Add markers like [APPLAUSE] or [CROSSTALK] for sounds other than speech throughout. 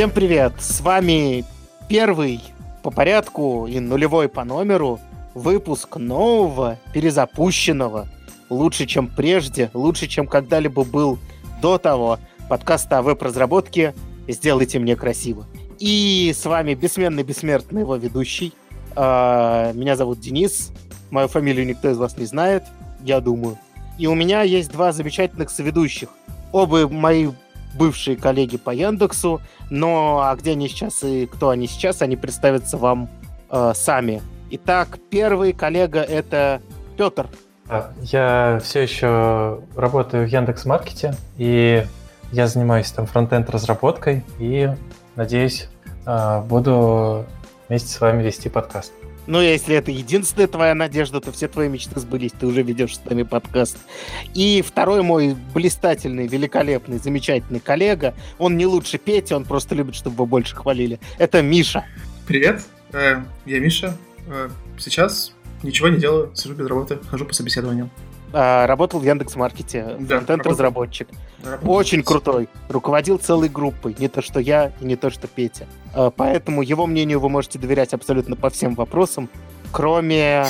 Всем привет! С вами первый по порядку и нулевой по номеру выпуск нового, перезапущенного, лучше, чем прежде, лучше, чем когда-либо был до того, подкаста о веб-разработке «Сделайте мне красиво». И с вами бессменный, бессмертный его ведущий. А, меня зовут Денис, мою фамилию никто из вас не знает, я думаю. И у меня есть два замечательных соведущих. Оба мои бывшие коллеги по Яндексу, но а где они сейчас и кто они сейчас, они представятся вам э, сами. Итак, первый коллега это Петр. Я все еще работаю в Яндекс Маркете, и я занимаюсь там фронтенд разработкой, и надеюсь, а, буду вместе с вами вести подкаст. Ну, если это единственная твоя надежда, то все твои мечты сбылись, ты уже ведешь с нами подкаст. И второй мой блистательный, великолепный, замечательный коллега, он не лучше Пети, он просто любит, чтобы его больше хвалили. Это Миша. Привет, э, я Миша. Э, сейчас ничего не делаю, сижу без работы, хожу по собеседованию. А, работал в Яндекс.Маркете, да, фронтенд-разработчик. Очень крутой. Руководил целой группой. Не то, что я, и не то, что Петя. А, поэтому его мнению вы можете доверять абсолютно по всем вопросам, кроме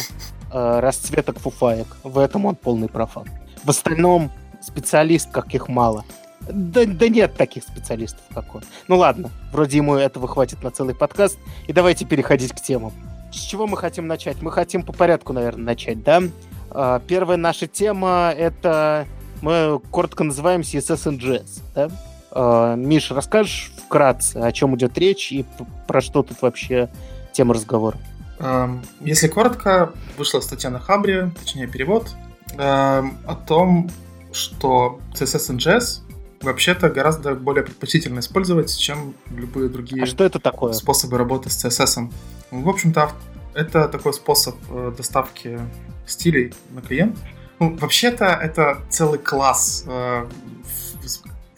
а, расцветок фуфаек. В этом он полный профан. В остальном специалист, каких мало. Да, да нет таких специалистов, как он. Ну ладно, вроде ему этого хватит на целый подкаст. И давайте переходить к темам. С чего мы хотим начать? Мы хотим по порядку, наверное, начать, да? А, первая наша тема — это мы коротко называем CSS and JS. Да? А, Миш, расскажешь вкратце, о чем идет речь и про что тут вообще тема разговора? Если коротко, вышла статья на Хабре, точнее перевод, о том, что CSS and JS вообще-то гораздо более предпочтительно использовать, чем любые другие а что это такое? способы работы с CSS. В общем-то, это такой способ э, доставки стилей на клиент. Ну, вообще-то это целый класс, э,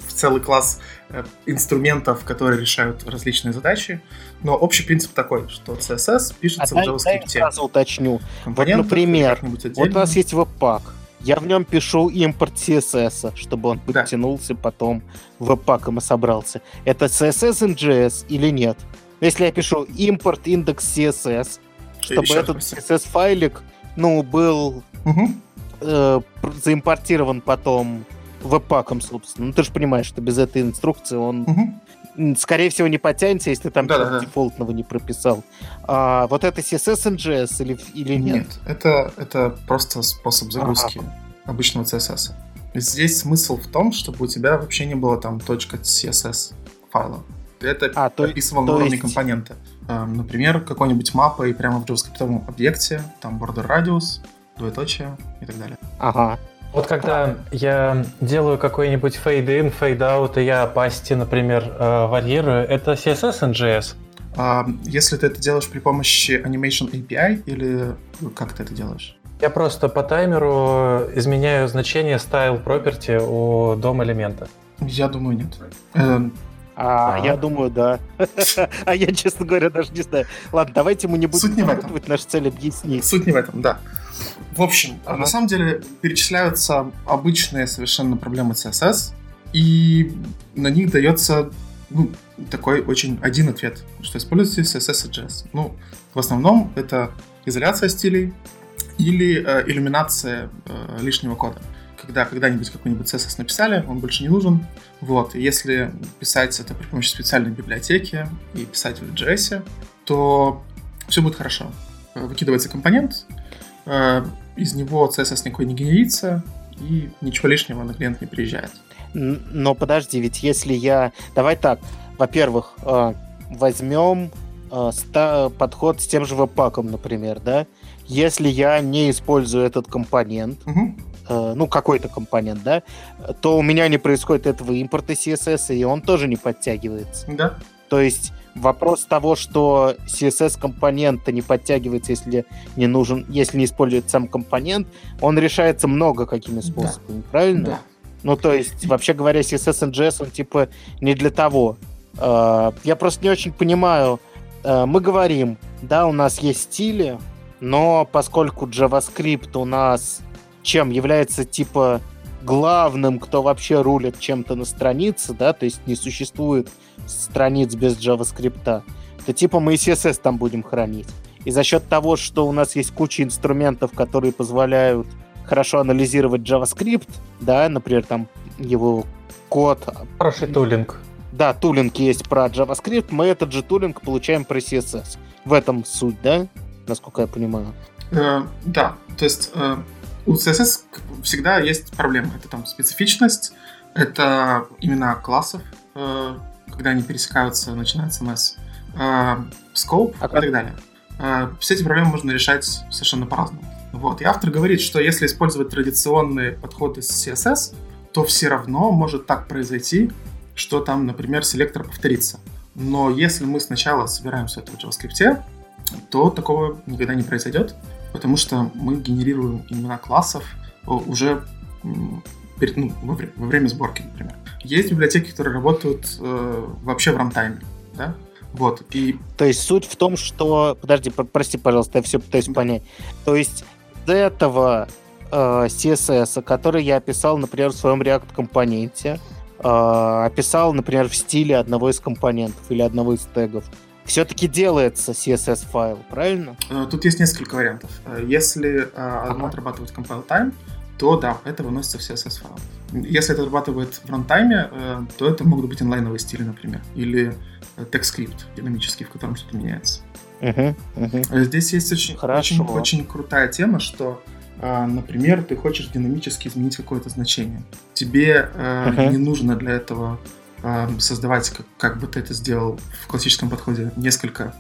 целый класс э, инструментов, которые решают различные задачи. Но общий принцип такой, что CSS пишется а в JavaScript. Я сразу уточню. Вот, например, вот у нас есть веб-пак. Я в нем пишу импорт CSS, чтобы он подтянулся да. потом веб-паком и собрался. Это CSS in JS или нет? Если я пишу импорт индекс CSS, чтобы этот CSS-файлик, ну, был угу. Э, заимпортирован потом веб-паком, собственно. Ну, ты же понимаешь, что без этой инструкции он, угу. скорее всего, не потянется, если там да, да, дефолтного не прописал. А вот это CSS NGS или, или нет? Нет, это, это просто способ загрузки ага. обычного CSS. Здесь смысл в том, чтобы у тебя вообще не было там .css файла. Это а, описывал то, на уровне есть... компонента. Эм, например, какой-нибудь мапой прямо в JavaScript объекте, там border radius, двоеточие и так далее. Ага. Вот когда я делаю какой-нибудь fade-in, fade-out, и я opacity, например, э, варьирую, это CSS and JS? А, если ты это делаешь при помощи Animation API или как ты это делаешь? Я просто по таймеру изменяю значение style property у дом элемента. Я думаю, нет. А, а, я думаю, да. [LAUGHS] а я, честно говоря, даже не знаю. Ладно, давайте мы не будем Суть не в этом. нашу цель объяснить. Суть не в этом, да. В общем, ага. на самом деле перечисляются обычные совершенно проблемы CSS, и на них дается ну, такой очень один ответ, что используйте CSS и JS. Ну, в основном это изоляция стилей или э, иллюминация э, лишнего кода когда когда-нибудь какой-нибудь CSS написали, он больше не нужен. Вот, если писать это при помощи специальной библиотеки и писать в JS, то все будет хорошо. Выкидывается компонент, э, из него CSS никакой не генерится, и ничего лишнего на клиент не приезжает. Но подожди, ведь если я... Давай так, во-первых, э, возьмем э, подход с тем же веб-паком, например, да? Если я не использую этот компонент, угу Э, ну, какой-то компонент, да, то у меня не происходит этого импорта CSS, и он тоже не подтягивается. Да. То есть вопрос того, что CSS-компонента не подтягивается, если не нужен, если не использует сам компонент, он решается много какими способами, да. правильно? Да. Ну, то есть, вообще говоря, CSS and JS, он типа не для того. Э, я просто не очень понимаю. Э, мы говорим, да, у нас есть стили, но поскольку JavaScript у нас чем является типа главным, кто вообще рулит чем-то на странице, да, то есть не существует страниц без JavaScript, то типа мы и CSS там будем хранить. И за счет того, что у нас есть куча инструментов, которые позволяют хорошо анализировать JavaScript, да, например, там его код. Хороший тулинг. Да, тулинг есть про JavaScript, мы этот же тулинг получаем про CSS. В этом суть, да? Насколько я понимаю. Э, да, то есть э, у CSS всегда есть проблемы. Это там специфичность, это имена классов, э, когда они пересекаются, начинается CMS, э, scope а и так далее. Э, все эти проблемы можно решать совершенно по-разному. Вот. И автор говорит, что если использовать традиционные подходы с CSS, то все равно может так произойти, что там, например, селектор повторится. Но если мы сначала собираем все это в JavaScript, то такого никогда не произойдет, потому что мы генерируем имена классов уже перед, ну, во, время, во время сборки, например. Есть библиотеки, которые работают э, вообще в рантайме, да? Вот, и... То есть суть в том, что... Подожди, прости, пожалуйста, я все пытаюсь понять. То есть до этого э, CSS, который я описал, например, в своем React-компоненте, э, описал, например, в стиле одного из компонентов или одного из тегов, все-таки делается CSS-файл, правильно? Э, тут есть несколько вариантов. Э, если э, ага. отрабатывает compile time, то да, это выносится в CSS-файл. Если это отрабатывает в runtime е, то это могут быть инлайновые стили, например, или текст-скрипт динамический, в котором что-то меняется. Угу, угу. Здесь есть очень, очень, очень крутая тема, что например, ты хочешь динамически изменить какое-то значение. Тебе uh-huh. не нужно для этого создавать, как, как бы ты это сделал в классическом подходе, несколько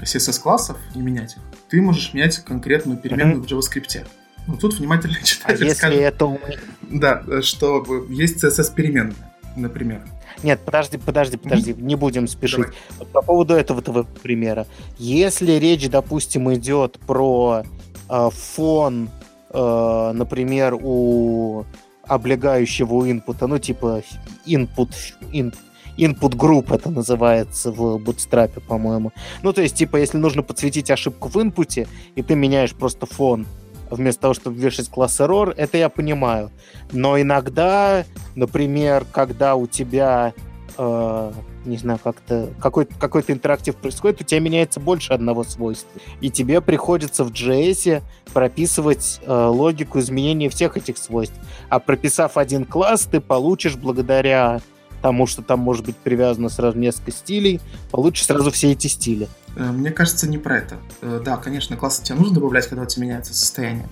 CSS-классов и менять их. Ты можешь менять конкретную переменную uh-huh. в JavaScript. Но тут внимательный [LAUGHS] читатель а скажет, это... да, что есть CSS-переменная, например. Нет, подожди, подожди, подожди, не будем спешить. Давай. По поводу этого твоего примера. Если речь, допустим, идет про э, фон, э, например, у облегающего инпута, ну, типа input, in, input group это называется в Bootstrap, по-моему. Ну, то есть, типа, если нужно подсветить ошибку в инпуте, и ты меняешь просто фон, вместо того, чтобы вешать класс error, это я понимаю. Но иногда, например, когда у тебя э, не знаю, как-то какой-то какой интерактив происходит, у тебя меняется больше одного свойства. И тебе приходится в JS прописывать э, логику изменения всех этих свойств. А прописав один класс, ты получишь благодаря тому, что там может быть привязано сразу несколько стилей, получишь сразу все эти стили. Э, мне кажется, не про это. Э, да, конечно, классы тебе нужно добавлять, когда у тебя меняется состояние.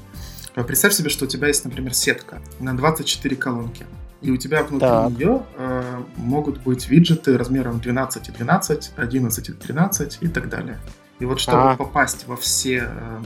Представь себе, что у тебя есть, например, сетка на 24 колонки и у тебя внутри так. нее э, могут быть виджеты размером 12 и 12, 11 и 13 и так далее. И вот чтобы а. попасть во все э,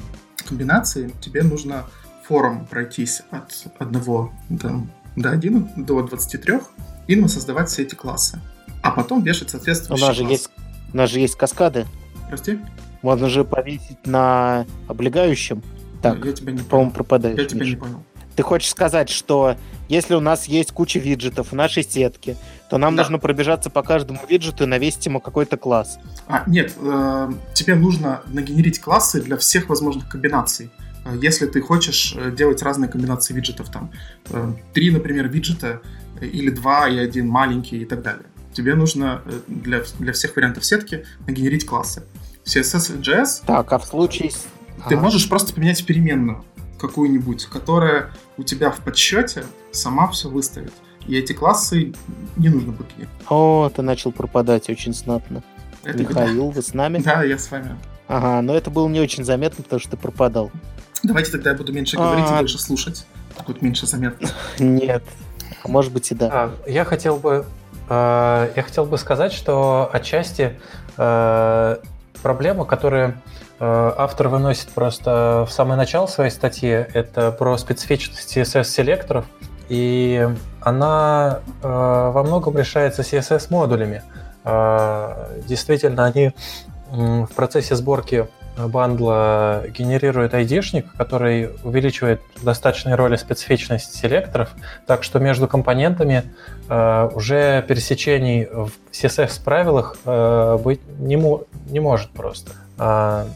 комбинации, тебе нужно форум пройтись от 1 до, до 1 до 23 и создавать все эти классы. А потом вешать соответствующие у нас же классы. Есть, у нас же есть каскады. Прости? Можно же повесить на облегающем. Так, я тебя не по-моему, пропадаешь. Я тебя не понял. Ты хочешь сказать, что если у нас есть куча виджетов в нашей сетке, то нам да. нужно пробежаться по каждому виджету и навесить ему какой-то класс. А, нет, э, тебе нужно нагенерить классы для всех возможных комбинаций. Э, если ты хочешь э, делать разные комбинации виджетов, там, э, три, например, виджета, э, или два и один маленький и так далее. Тебе нужно для, для всех вариантов сетки нагенерить классы. CSS и JS... Так, а в случае... Ты ага. можешь просто поменять переменную какую-нибудь, которая у тебя в подсчете сама все выставит. И эти классы не нужно будет О, ты начал пропадать очень знатно. Это Михаил, беда. вы с нами? Да, я с вами. Ага, но это было не очень заметно, потому что ты пропадал. Давайте тогда я буду меньше говорить а... и больше слушать. Будет меньше заметно. Нет. А может быть и да. А, я хотел бы э, я хотел бы сказать, что отчасти э, проблема, которая автор выносит просто в самое начало своей статьи, это про специфичность CSS-селекторов, и она э, во многом решается CSS-модулями. Э, действительно, они в процессе сборки бандла генерирует ID-шник, который увеличивает достаточной роли специфичность селекторов, так что между компонентами э, уже пересечений в CSS-правилах э, быть не, не может просто. А,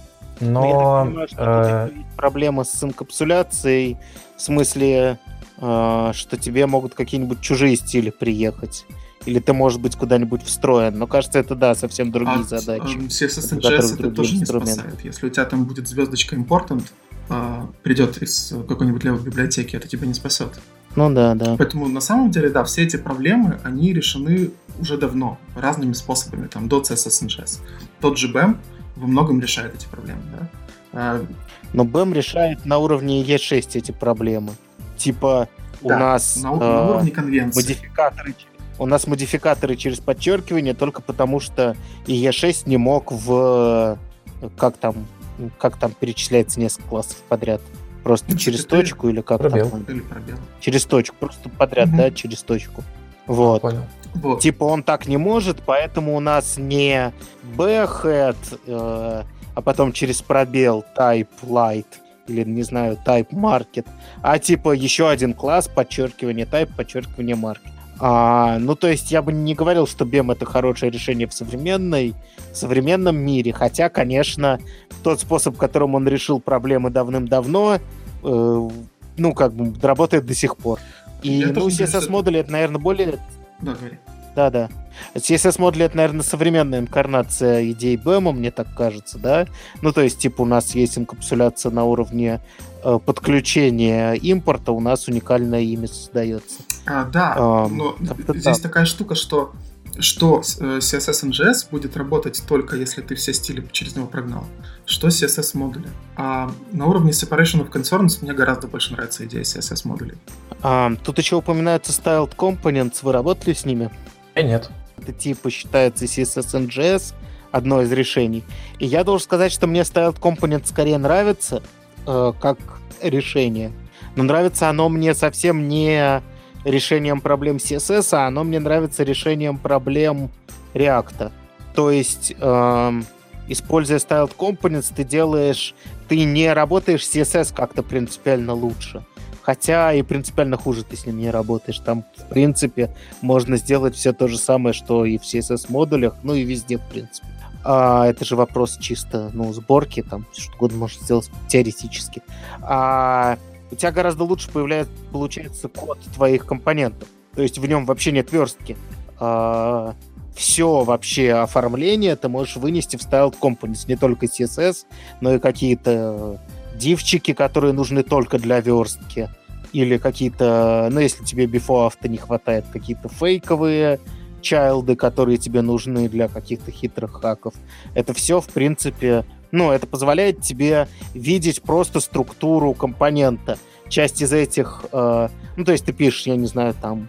но... но я так понимаю, что э... проблема с инкапсуляцией, в смысле э, что тебе могут какие-нибудь чужие стили приехать. Или ты, может быть, куда-нибудь встроен. Но кажется, это, да, совсем другие а, задачи. CSS JS это тоже не спасает. Если у тебя там будет звездочка important, э, придет из какой-нибудь левой библиотеки, это тебя не спасет. Ну да, да. Поэтому на самом деле, да, все эти проблемы, они решены уже давно, разными способами, там, до CSS. Тот же BEM во многом решает эти проблемы, да. А... Но BEM решает на уровне E6 эти проблемы. Типа у да, нас на, на э, уровне конвенции. модификаторы у нас модификаторы через подчеркивание только потому, что E6 не мог в как там как там перечисляется несколько классов подряд. Просто ну, через точку или как пробел. там? Или пробел. Через точку, просто подряд, угу. да, через точку. Вот. Понял. Вот. Типа он так не может, поэтому у нас не bhead, э, а потом через пробел type light или, не знаю, type market, а типа еще один класс, подчеркивание type, подчеркивание market. А, ну, то есть я бы не говорил, что BEM это хорошее решение в современной, в современном мире, хотя, конечно, тот способ, которым он решил проблемы давным-давно, э, ну, как бы, работает до сих пор. И, я ну, CSS-модули, это, наверное, более... Да, говори. Да-да. CSS-модули — это, наверное, современная инкарнация идей BEM, мне так кажется, да? Ну, то есть, типа, у нас есть инкапсуляция на уровне э, подключения импорта, у нас уникальное имя создается. А, да, а, но здесь так. такая штука, что что э, CSS NGS будет работать только если ты все стили через него прогнал. Что CSS модули. А на уровне Separation of Concerns мне гораздо больше нравится идея CSS модулей. А, тут еще упоминаются Styled Components. Вы работали с ними? Я э, нет. Это типа считается CSS NGS, одно из решений. И я должен сказать, что мне Styled Component скорее нравится, э, как решение. Но нравится оно мне совсем не решением проблем CSS, а оно мне нравится решением проблем React. То есть, эм, используя Styled Components, ты делаешь... Ты не работаешь CSS как-то принципиально лучше. Хотя и принципиально хуже ты с ним не работаешь. Там, в принципе, можно сделать все то же самое, что и в CSS-модулях, ну и везде, в принципе. А, это же вопрос чисто, ну, сборки, там, что угодно можно сделать теоретически. А у тебя гораздо лучше появляется, получается код твоих компонентов. То есть в нем вообще нет верстки. А, все вообще оформление ты можешь вынести в Styled Components. Не только CSS, но и какие-то дивчики, которые нужны только для верстки. Или какие-то, ну, если тебе before авто не хватает, какие-то фейковые чайлды, которые тебе нужны для каких-то хитрых хаков. Это все, в принципе, ну, это позволяет тебе видеть просто структуру компонента. Часть из этих, э, ну, то есть ты пишешь, я не знаю, там,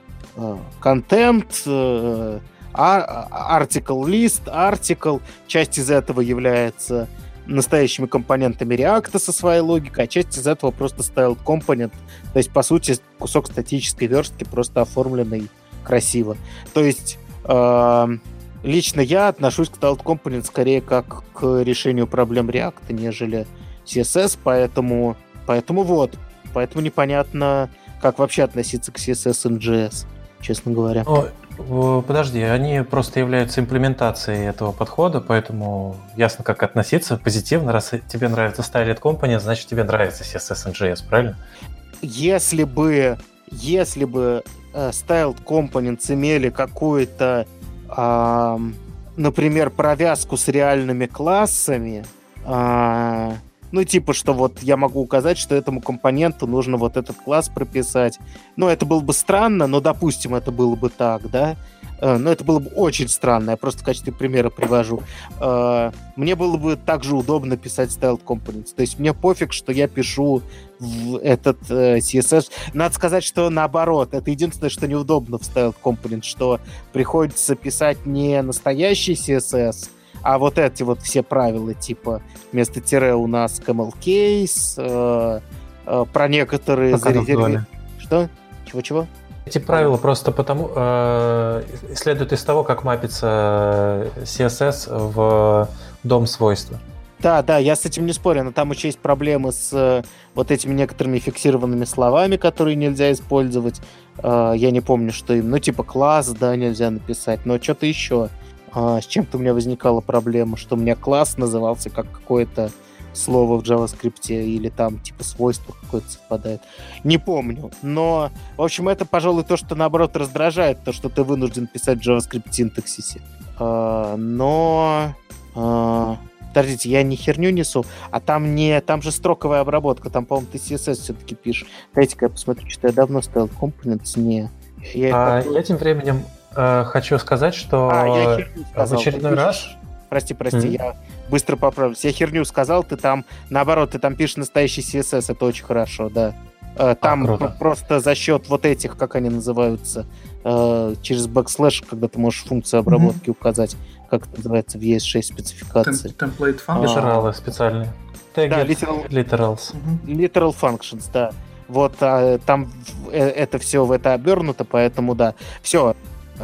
контент, э, article list, article, часть из этого является настоящими компонентами React со своей логикой, а часть из этого просто styled component. То есть, по сути, кусок статической верстки просто оформленный красиво. То есть, э, Лично я отношусь к Styled Component скорее как к решению проблем React, нежели CSS, поэтому, поэтому вот. Поэтому непонятно, как вообще относиться к CSS и JS, честно говоря. О, подожди, они просто являются имплементацией этого подхода, поэтому ясно, как относиться позитивно. Раз тебе нравится Styled Component, значит тебе нравится CSS и JS, правильно? Если бы, если бы uh, Styled Components имели какую-то а, например, провязку с реальными классами, а, ну, типа, что вот я могу указать, что этому компоненту нужно вот этот класс прописать. Ну, это было бы странно, но, допустим, это было бы так, да? Э, но это было бы очень странно, я просто в качестве примера привожу. Э, мне было бы также удобно писать styled components. То есть мне пофиг, что я пишу в этот э, CSS. Надо сказать, что наоборот, это единственное, что неудобно в styled components, что приходится писать не настоящий CSS, а вот эти вот все правила, типа вместо тире у нас camel case, про некоторые... Что? Чего-чего? Эти правила просто потому э, следуют из того, как мапится CSS в дом свойства. Да, да, я с этим не спорю, но там еще есть проблемы с э, вот этими некоторыми фиксированными словами, которые нельзя использовать. Э, я не помню, что им, ну типа класс, да, нельзя написать, но что-то еще. Э, с чем-то у меня возникала проблема, что у меня класс назывался как какое-то слово в JavaScript или там типа свойство какое-то совпадает. Не помню. Но, в общем, это, пожалуй, то, что наоборот раздражает, то, что ты вынужден писать в JavaScript синтаксисе. А, но... А, подождите, я не херню несу, а там не, там же строковая обработка, там, по-моему, ты CSS все-таки пишешь. Дайте-ка я посмотрю, что я давно ставил Components, не. Я, а, я тем временем э, хочу сказать, что а, я в очередной раз... Прости, прости, mm-hmm. я быстро поправлюсь. Я херню сказал, ты там, наоборот, ты там пишешь настоящий CSS, это очень хорошо, да. Э, там а, просто за счет вот этих, как они называются, э, через бэкслэш, когда ты можешь функцию обработки mm-hmm. указать, как это называется в ES6 спецификации. Template functions. Литералы специальные. Да, literal, literals. Literal functions, да. Вот а, там э, это все в это обернуто, поэтому да. Все,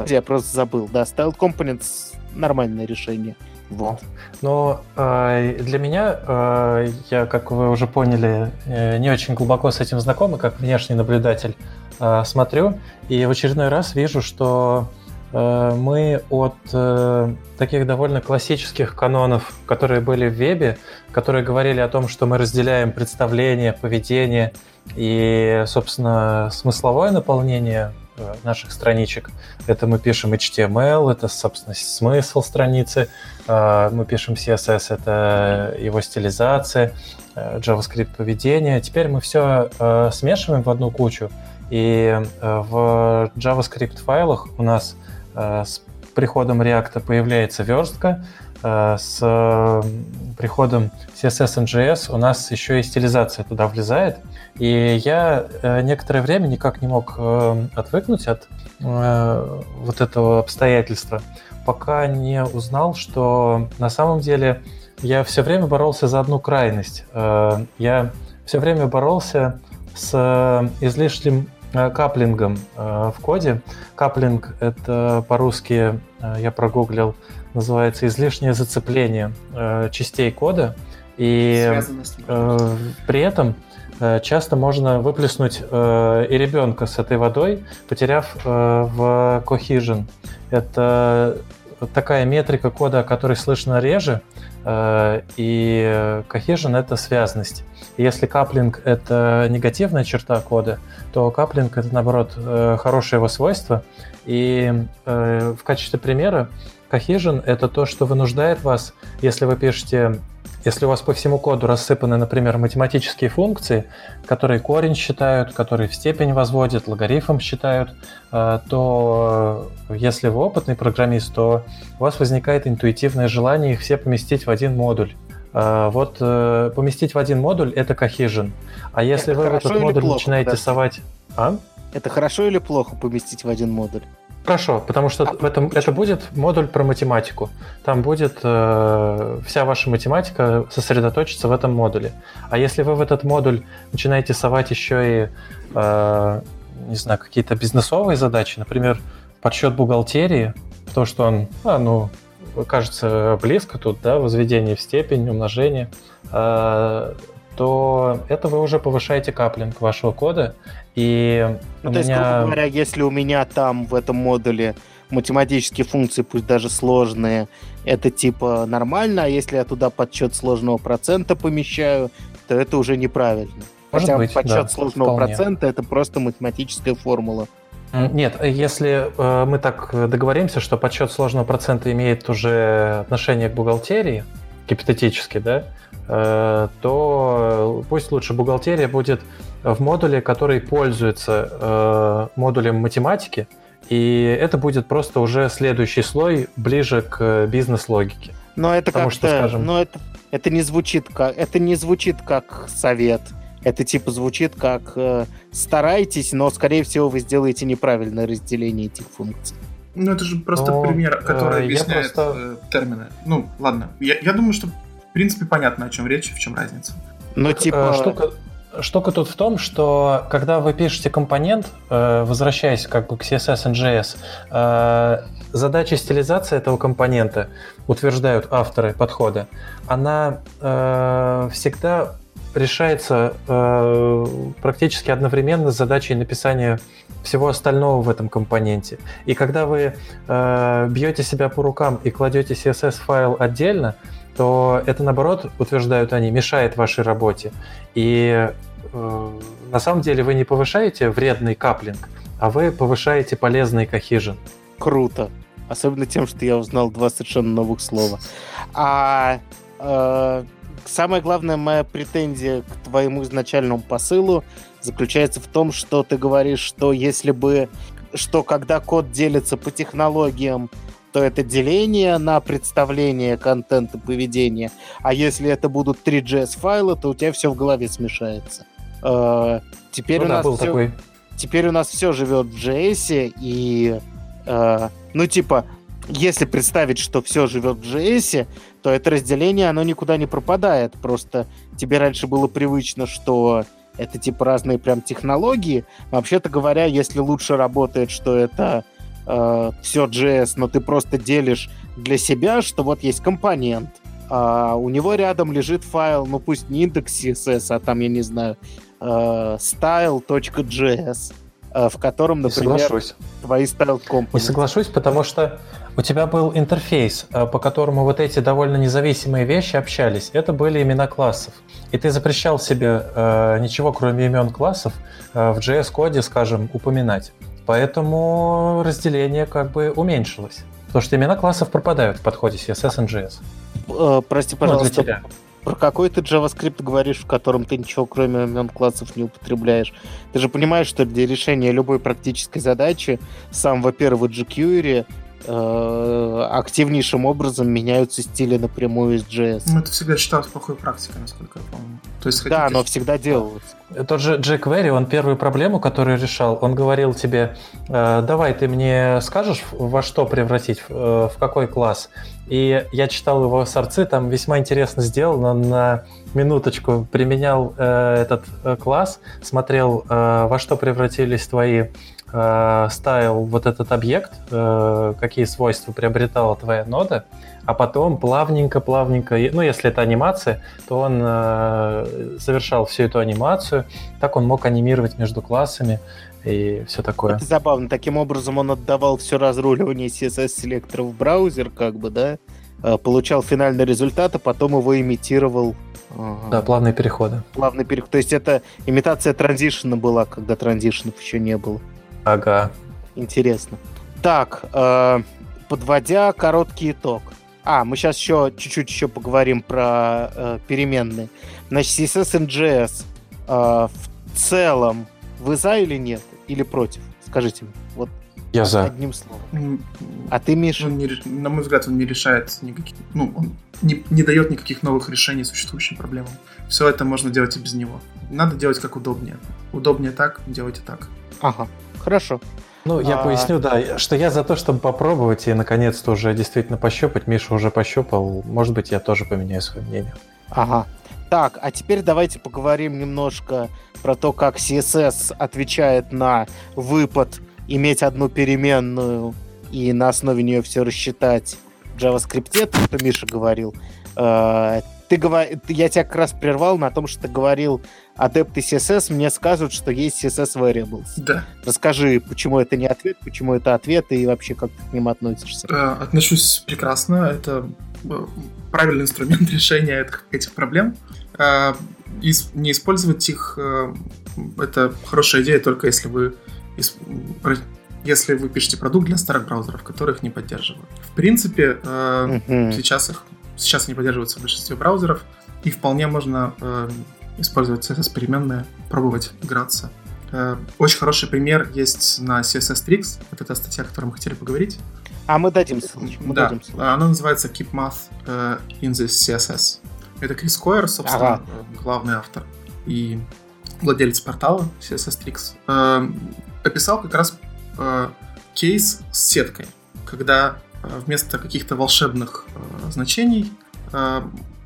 я просто забыл. Да, Styled Components нормальное решение. Вот. Но э, для меня, э, я, как вы уже поняли, э, не очень глубоко с этим знаком, как внешний наблюдатель э, смотрю, и в очередной раз вижу, что э, мы от э, таких довольно классических канонов, которые были в вебе, которые говорили о том, что мы разделяем представление, поведение и, собственно, смысловое наполнение наших страничек. Это мы пишем HTML, это, собственно, смысл страницы. Э, мы пишем CSS, это его стилизация, э, JavaScript поведение. Теперь мы все смешиваем в одну кучу. И в JavaScript файлах у нас с приходом React появляется верстка, с приходом CSS NGS у нас еще и стилизация туда влезает. И я э, некоторое время никак не мог э, отвыкнуть от э, вот этого обстоятельства, пока не узнал, что на самом деле я все время боролся за одну крайность. Я все время боролся с излишним каплингом в коде. Каплинг — это по-русски, я прогуглил, называется излишнее зацепление частей кода. И при этом Э, часто можно выплеснуть э, и ребенка с этой водой, потеряв э, в cohesion. Это такая метрика кода, которой слышно реже, и cohesion — это связность. если каплинг — это негативная черта кода, то каплинг — это, наоборот, хорошее его свойство. И в качестве примера cohesion — это то, что вынуждает вас, если вы пишете если у вас по всему коду рассыпаны, например, математические функции, которые корень считают, которые в степень возводят, логарифм считают, э, то э, если вы опытный программист, то у вас возникает интуитивное желание их все поместить в один модуль. Э, вот поместить в один модуль это cohesion. А если это вы в этот модуль плохо, начинаете да? совать... А? Это хорошо или плохо поместить в один модуль? Хорошо, потому что а в этом, это будет модуль про математику. Там будет э, вся ваша математика сосредоточиться в этом модуле. А если вы в этот модуль начинаете совать еще и, э, не знаю, какие-то бизнесовые задачи, например, подсчет бухгалтерии, то, что он, а, ну, кажется близко тут, да, возведение в степень, умножение, э, то это вы уже повышаете каплинг вашего кода, и ну, то меня... есть, грубо говоря, если у меня там в этом модуле математические функции, пусть даже сложные, это типа нормально, а если я туда подсчет сложного процента помещаю, то это уже неправильно. Может Хотя быть, подсчет да, сложного вполне. процента это просто математическая формула. Нет, если э, мы так договоримся, что подсчет сложного процента имеет уже отношение к бухгалтерии, гипотетически, да, э, то пусть лучше бухгалтерия будет в модуле, который пользуется э, модулем математики, и это будет просто уже следующий слой ближе к бизнес-логике. Но это как что, скажем... но это, это не звучит как, это не звучит как совет. Это типа звучит как э, старайтесь, но скорее всего вы сделаете неправильное разделение этих функций. Ну это же просто но, пример, который э, объясняет просто... э, термины. Ну ладно, я, я думаю, что в принципе понятно, о чем речь и в чем разница. Ну типа... Э, штука, Штука тут в том, что когда вы пишете компонент, э, возвращаясь как бы к CSS и JS, э, задача стилизации этого компонента, утверждают авторы подхода, она э, всегда решается практически одновременно с задачей написания всего остального в этом компоненте. И когда вы бьете себя по рукам и кладете CSS-файл отдельно, то это, наоборот, утверждают они, мешает вашей работе. И э, на самом деле вы не повышаете вредный каплинг, а вы повышаете полезный cohesion. Круто. Особенно тем, что я узнал два совершенно новых слова. А э, самая главная моя претензия к твоему изначальному посылу заключается в том, что ты говоришь, что если бы, что когда код делится по технологиям, то это деление на представление контента поведения, а если это будут 3GS файлы, то у тебя все в голове смешается. Э, теперь ну, у да, нас был все, такой. Теперь у нас все живет в JS, и э, ну типа, если представить, что все живет в JS, то это разделение, оно никуда не пропадает. Просто тебе раньше было привычно, что это типа разные прям технологии. Вообще-то говоря, если лучше работает, что это э, все JS, но ты просто делишь для себя, что вот есть компонент, а у него рядом лежит файл, ну пусть не индекс CSS, а там, я не знаю, э, style.js, э, в котором, например, твои style components. Не соглашусь, потому что у тебя был интерфейс, э, по которому вот эти довольно независимые вещи общались. Это были имена классов. И ты запрещал себе э, ничего, кроме имен классов, э, в JS-коде, скажем, упоминать. Поэтому разделение как бы уменьшилось. Потому что имена классов пропадают в подходе CSS и JS. Э, прости, пожалуйста, ну, для тебя. про какой ты JavaScript говоришь, в котором ты ничего кроме имен классов не употребляешь? Ты же понимаешь, что для решения любой практической задачи сам, во-первых, jQuery Э, активнейшим образом меняются стили напрямую из JS. Ну, это всегда считалось плохой практикой, насколько я помню. То есть, да, но всегда делалось. Тот же jQuery, он первую проблему, которую решал, он говорил тебе, э, давай ты мне скажешь, во что превратить, э, в какой класс. И я читал его сорцы, там весьма интересно сделано, на минуточку применял э, этот класс, смотрел, во что превратились твои э, ставил вот этот объект, э, какие свойства приобретала твоя нода, а потом плавненько-плавненько, ну, если это анимация, то он э, совершал всю эту анимацию, так он мог анимировать между классами и все такое. Это забавно. Таким образом он отдавал все разруливание CSS-селектора в браузер, как бы, да, э, получал финальный результат, а потом его имитировал да, плавные переходы. Плавный переход. То есть это имитация транзишена была, когда транзишенов еще не было. Ага. Интересно. Так, э, подводя короткий итог. А, мы сейчас еще чуть-чуть еще поговорим про э, переменные. Значит, CSS NGS э, в целом вы за или нет? Или против? Скажите мне. Я за. Одним словом. А ты, Миша? Он не, на мой взгляд, он не решает никаких... Ну, он не, не дает никаких новых решений существующим проблемам. Все это можно делать и без него. Надо делать как удобнее. Удобнее так, делайте так. Ага. Хорошо. Ну, я а... поясню, да, что я за то, чтобы попробовать и наконец-то уже действительно пощупать. Миша уже пощупал. Может быть, я тоже поменяю свое мнение. Ага. Так, а теперь давайте поговорим немножко про то, как CSS отвечает на выпад иметь одну переменную и на основе нее все рассчитать в JavaScript, то, что Миша говорил. Э, ты говор... Я тебя как раз прервал на том, что ты говорил адепты CSS мне скажут, что есть CSS variables. Да. Расскажи, почему это не ответ, почему это ответ, и вообще как ты к ним относишься. Э, отношусь прекрасно. Это э, правильный инструмент [LAUGHS] решения этих проблем. Э, не использовать их это хорошая идея, только если вы если вы пишете продукт для старых браузеров, которых не поддерживают. В принципе, uh-huh. сейчас их сейчас они поддерживаются в большинстве браузеров, и вполне можно э, использовать CSS-переменные, пробовать играться. Э, очень хороший пример есть на CSS Tricks, вот эта статья, о которой мы хотели поговорить. А мы дадим ссылочку. Мы да, дадим ссылочку. она называется Keep Math in the CSS. Это Крис Койер, собственно, ага. главный автор и владелец портала CSS Tricks. Описал как раз э, кейс с сеткой, когда э, вместо каких-то волшебных э, значений э,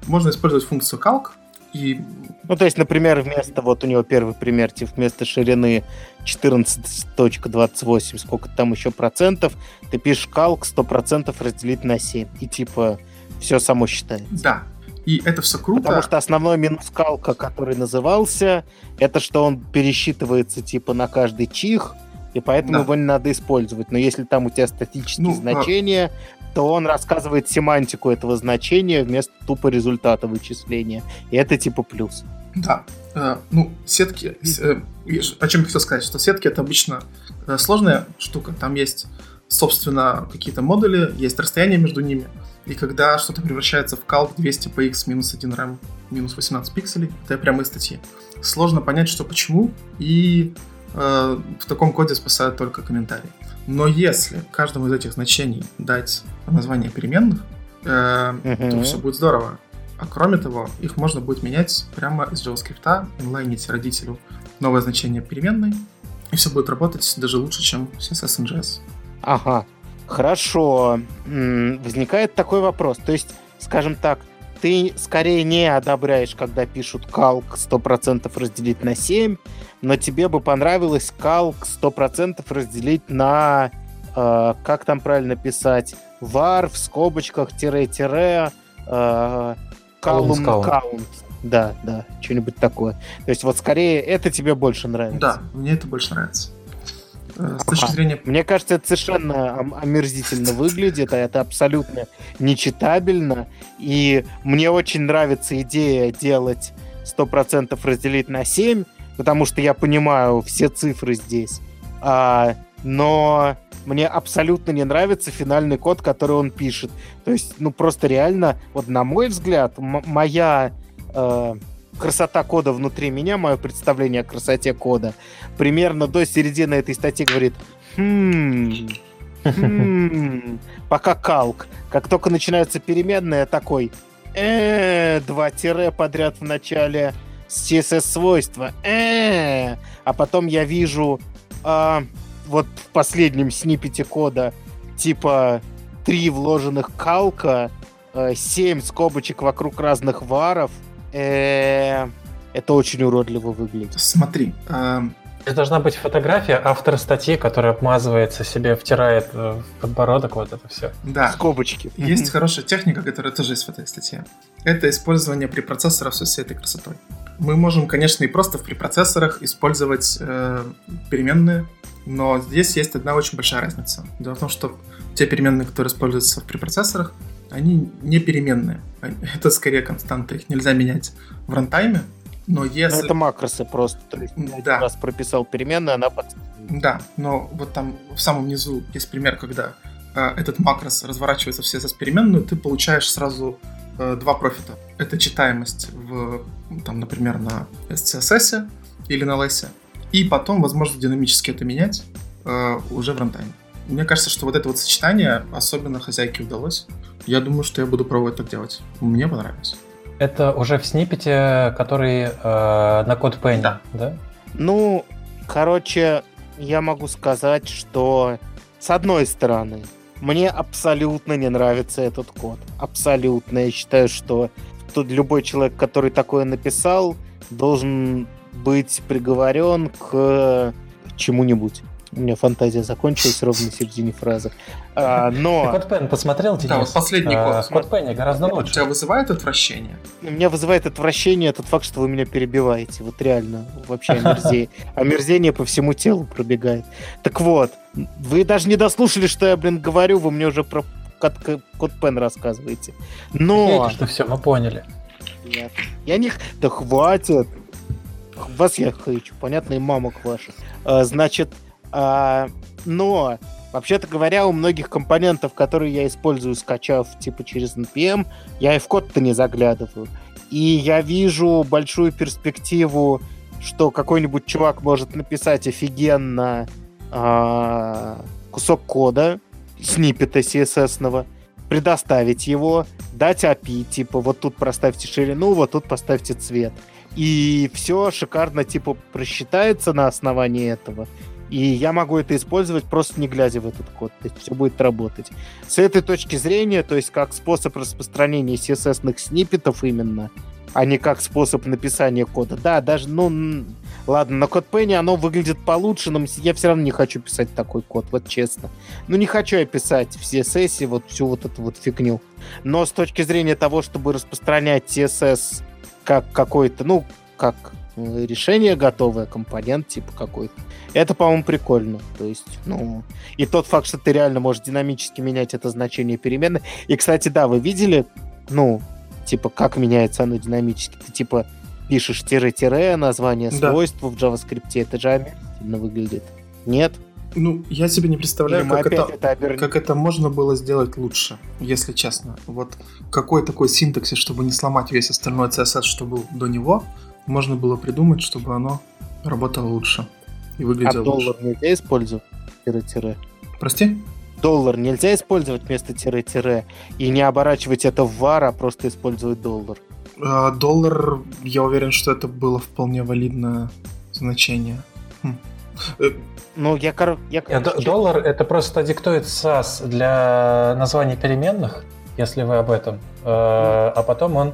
можно использовать функцию calc, и... Ну, то есть, например, вместо, вот у него первый пример, типа, вместо ширины 14.28, сколько там еще процентов, ты пишешь calc 100% разделить на 7, и типа все само считается. Да, и это все круто. Потому что основной минус калка, который назывался, это что он пересчитывается типа на каждый чих, и поэтому да. его не надо использовать. Но если там у тебя статические ну, значения, а... то он рассказывает семантику этого значения вместо тупо результата вычисления. И это типа плюс. Да. Э, ну, сетки... Э, о чем я хотел сказать, что сетки это обычно э, сложная штука. Там есть, собственно, какие-то модули, есть расстояние между ними. И когда что-то превращается в calc 200 по x минус 1 RAM минус 18 пикселей, это прямые статьи. Сложно понять, что почему, и э, в таком коде спасают только комментарии. Но если каждому из этих значений дать название переменных, э, uh-huh. то все будет здорово. А кроме того, их можно будет менять прямо из JavaScript, инлайнить родителю новое значение переменной, и все будет работать даже лучше, чем CSS JS. Ага, хорошо. Возникает такой вопрос. То есть, скажем так, ты скорее не одобряешь, когда пишут калк 100% разделить на 7, но тебе бы понравилось калк 100% разделить на, э, как там правильно писать, var в скобочках, тире-тире, э, Column Count. Да, да, что-нибудь такое. То есть вот скорее это тебе больше нравится. Да, мне это больше нравится. Э, с точки зрения... Мне кажется, это совершенно омерзительно выглядит, а это абсолютно нечитабельно. И мне очень нравится идея делать 100% разделить на 7, потому что я понимаю все цифры здесь. А, но мне абсолютно не нравится финальный код, который он пишет. То есть, ну просто реально, вот на мой взгляд, моя э, красота кода внутри меня, мое представление о красоте кода, примерно до середины этой статьи говорит, хм, хм, пока калк. Как только начинаются переменные, такой, э, два тире подряд в начале CSS-свойства, э, а потом я вижу, э, вот в последнем снипете кода типа три вложенных калка, э, семь скобочек вокруг разных варов. Э, это очень уродливо выглядит. Смотри, э, Здесь должна быть фотография автора статьи, которая обмазывается себе, втирает в подбородок вот это все. Да. Скобочки. Есть хорошая техника, которая тоже есть в этой статье. Это использование препроцессоров со всей этой красотой. Мы можем, конечно, и просто в препроцессорах использовать э, переменные, но здесь есть одна очень большая разница. Дело в том, что те переменные, которые используются в препроцессорах, они не переменные. [LAUGHS] Это скорее константы, их нельзя менять в рантайме. Но если... Но это макросы просто. То есть да. раз прописал переменную, она под... Да, но вот там в самом низу есть пример, когда э, этот макрос разворачивается в CSS переменную, ты получаешь сразу э, два профита. Это читаемость в, там, например, на SCSS или на LS, и потом, возможно, динамически это менять э, уже в рантайме. Мне кажется, что вот это вот сочетание особенно хозяйке удалось. Я думаю, что я буду пробовать так делать. Мне понравилось. Это уже в снипете, который э, на код Penny, да. да? Ну, короче, я могу сказать, что с одной стороны, мне абсолютно не нравится этот код. Абсолютно. Я считаю, что тут любой человек, который такое написал, должен быть приговорен к чему-нибудь. У меня фантазия закончилась ровно в середине фразы. А, но... Код Пен посмотрел, Денис? Да, вот последний. А, код Пенни гораздо лучше. Тебя вызывает отвращение? Меня вызывает отвращение тот факт, что вы меня перебиваете. Вот реально, вообще омерзение. Омерзение по всему телу пробегает. Так вот, вы даже не дослушали, что я, блин, говорю, вы мне уже про код Пен рассказываете. Но... Что все, мы поняли. Нет. Я не... Да хватит. Вас я хочу, понятно, и мамок ваших. А, значит, а, но, вообще-то говоря, у многих компонентов, которые я использую, скачав типа через NPM, я и в код-то не заглядываю. И я вижу большую перспективу, что какой-нибудь чувак может написать офигенно а, кусок кода, сниппета CSS-ного, предоставить его, дать API, типа вот тут проставьте ширину, вот тут поставьте цвет и все шикарно, типа, просчитается на основании этого. И я могу это использовать просто не глядя в этот код. То есть все будет работать. С этой точки зрения, то есть как способ распространения CSS-ных сниппетов именно, а не как способ написания кода. Да, даже, ну, ладно, на CodePen оно выглядит получше, но я все равно не хочу писать такой код, вот честно. Ну, не хочу я писать в CSS вот всю вот эту вот фигню. Но с точки зрения того, чтобы распространять CSS как какой-то, ну, как э, решение готовое, компонент типа какой-то. Это, по-моему, прикольно. То есть, ну, и тот факт, что ты реально можешь динамически менять это значение переменной. И, кстати, да, вы видели, ну, типа, как меняется оно динамически? Ты, типа, пишешь тире-тире, название да. свойств в JavaScript, это же омерзительно выглядит. Нет? Ну, я себе не представляю, как это, это как это можно было сделать лучше, если честно. Вот какой такой синтаксис, чтобы не сломать весь остальной CSS, что был до него, можно было придумать, чтобы оно работало лучше и выглядело а лучше. доллар нельзя использовать? Тире-тире. Прости? Доллар нельзя использовать вместо тире-тире и не оборачивать это в var, а просто использовать доллар. А, доллар, я уверен, что это было вполне валидное значение. Хм. Э, ну, я, кор... я короче... Доллар это просто диктует SAS для названий переменных, если вы об этом. Mm. А потом он,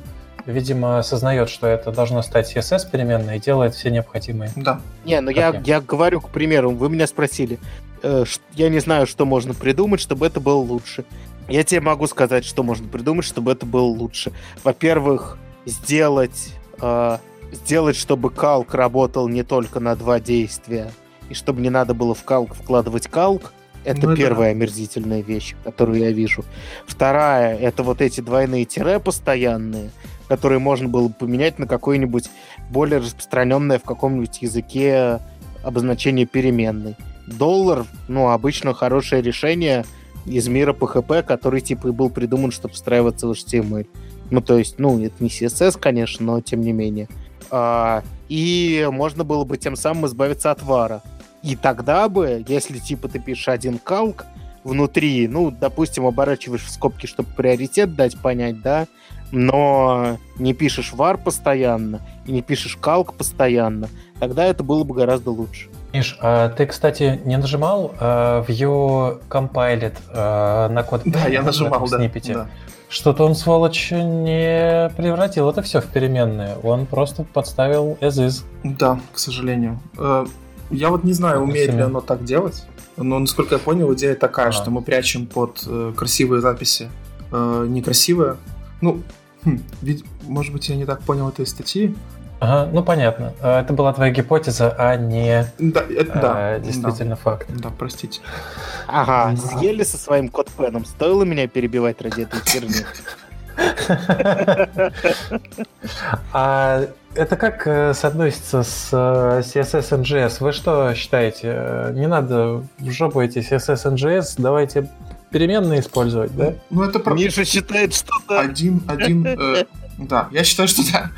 видимо, осознает, что это должно стать CSS переменной и делает все необходимые. Да. Не, ну я, я говорю, к примеру, вы меня спросили, э, я не знаю, что можно придумать, чтобы это было лучше. Я тебе могу сказать, что можно придумать, чтобы это было лучше. Во-первых, сделать, э, сделать, чтобы калк работал не только на два действия, и чтобы не надо было в калк вкладывать калк. Это ну, первая да. омерзительная вещь, которую я вижу. Вторая — это вот эти двойные тире постоянные, которые можно было поменять на какое-нибудь более распространенное в каком-нибудь языке обозначение переменной. Доллар, ну, обычно хорошее решение из мира PHP, который типа был придуман, чтобы встраиваться в HTML. Ну, то есть, ну, это не CSS, конечно, но тем не менее. А, и можно было бы тем самым избавиться от вара. И тогда бы, если типа ты пишешь один калк внутри, ну, допустим, оборачиваешь в скобки, чтобы приоритет дать понять, да, но не пишешь var постоянно и не пишешь калк постоянно, тогда это было бы гораздо лучше. Миш, а ты, кстати, не нажимал э, View Compiled э, на код? Да, я нажимал, да. да. Что-то он, сволочь, не превратил это все в переменные. Он просто подставил as is. Да, к сожалению. Э, я вот не знаю, умеет ли оно так делать. Но, насколько я понял, идея такая, а. что мы прячем под э, красивые записи э, некрасивые. Ну, хм, ведь, может быть, я не так понял этой статьи. Ага, ну понятно. Э, это была твоя гипотеза, а не да, это, э, да, действительно да. факт. Да, простите. Ага, съели со своим кодпеном. Стоило меня перебивать ради этой херни? [LAUGHS] А это как э, соотносится с э, CSS NGS? Вы что считаете? Не надо в жопу эти CSS NGS, давайте переменные использовать, да? Ну, это про... Миша считает, что да. Один, один, [LAUGHS] э, да, я считаю, что да.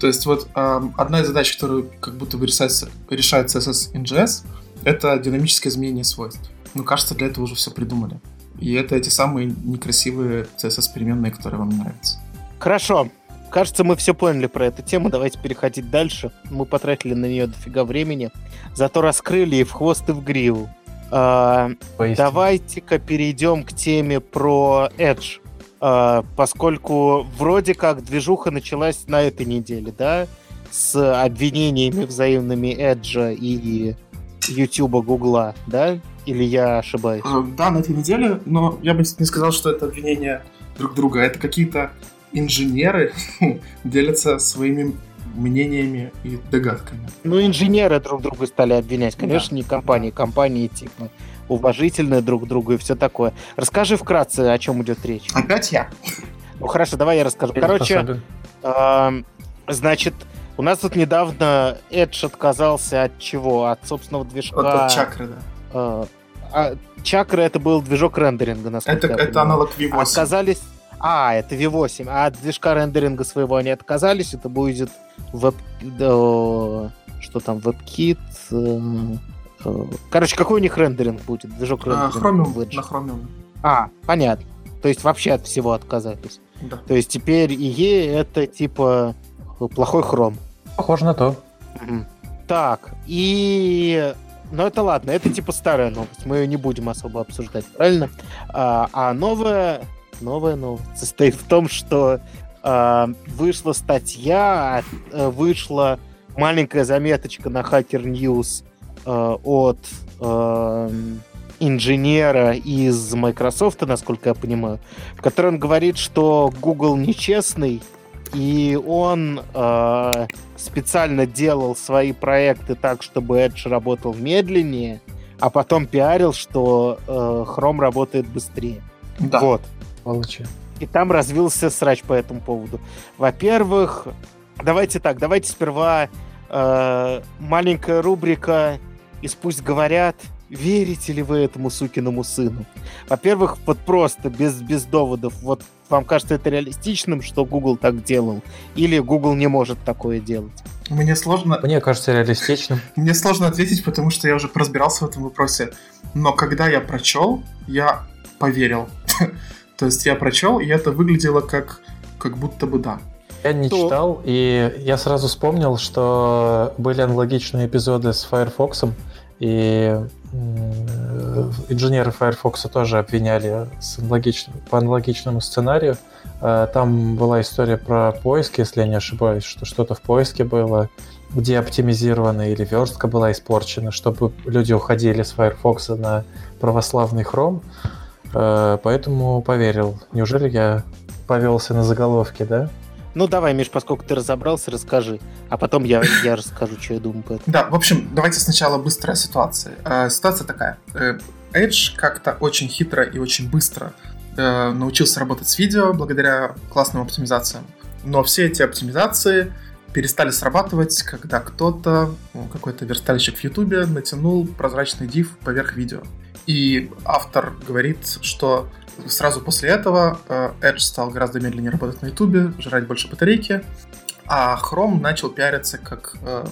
То есть вот э, одна из задач, которую как будто бы решает, решает CSS NGS, это динамическое изменение свойств. Ну, кажется, для этого уже все придумали. И это эти самые некрасивые CSS-переменные, которые вам нравятся. Хорошо. Кажется, мы все поняли про эту тему. Давайте переходить дальше. Мы потратили на нее дофига времени. Зато раскрыли и в хвост, и в гриву. А, давайте-ка перейдем к теме про Edge. А, поскольку вроде как движуха началась на этой неделе, да? С обвинениями взаимными Edge и YouTube, Гугла, да? Или я ошибаюсь? А, да, на этой неделе, но я бы не сказал, что это обвинения друг друга. Это какие-то инженеры [LAUGHS] делятся своими мнениями и догадками. Ну, инженеры друг друга стали обвинять. Конечно, да. не компании. Компании, типа, уважительные друг к другу и все такое. Расскажи вкратце, о чем идет речь. Опять я? Ну, хорошо, давай я расскажу. Короче, э, значит, у нас тут недавно Edge отказался от чего? От собственного движка. От, от чакры, да. Э, а, чакра это был движок рендеринга, насколько это, я Это аналог V8. Отказались... А, это V8. А от движка рендеринга своего они отказались. Это будет веб... Что там? WebKit... Э, э, короче, какой у них рендеринг будет? Движок рендеринга. Chromium. На Chromium. А, понятно. То есть вообще от всего отказались. Да. То есть теперь IE это типа плохой хром. Похоже на то. Так, и но это ладно, это типа старая новость, мы ее не будем особо обсуждать, правильно? А, а новая, новая новость состоит в том, что а, вышла статья, а, вышла маленькая заметочка на Hacker News а, от а, инженера из Microsoft, насколько я понимаю, в которой он говорит, что Google нечестный, и он э, специально делал свои проекты так, чтобы Edge работал медленнее, а потом пиарил, что э, Chrome работает быстрее. Да. Вот. Получи. И там развился срач по этому поводу. Во-первых, давайте так, давайте сперва э, маленькая рубрика «Из пусть говорят», верите ли вы этому сукиному сыну? Во-первых, вот просто, без, без доводов, вот вам кажется это реалистичным, что Google так делал? Или Google не может такое делать? Мне сложно... Мне кажется реалистичным. [LAUGHS] Мне сложно ответить, потому что я уже разбирался в этом вопросе. Но когда я прочел, я поверил. [LAUGHS] То есть я прочел, и это выглядело как, как будто бы да. Я не То- читал, и я сразу вспомнил, что были аналогичные эпизоды с Firefox, и инженеры Firefox тоже обвиняли с аналогичным, по аналогичному сценарию. Э, Там была история про поиск, если я не ошибаюсь, что что-то в поиске было, где оптимизировано или верстка была испорчена, чтобы люди уходили с Firefox на православный Chrome. Э, Поэтому поверил. Неужели я повелся на заголовки, да? Ну давай, Миш, поскольку ты разобрался, расскажи. А потом я, я расскажу, что я думаю по этому. Да, в общем, давайте сначала быстрая ситуация. Э, ситуация такая. Э, Edge как-то очень хитро и очень быстро э, научился работать с видео благодаря классным оптимизациям. Но все эти оптимизации перестали срабатывать, когда кто-то, ну, какой-то верстальщик в Ютубе натянул прозрачный div поверх видео. И автор говорит, что сразу после этого э, Edge стал гораздо медленнее работать на Ютубе, жрать больше батарейки, а Chrome начал пиариться как э,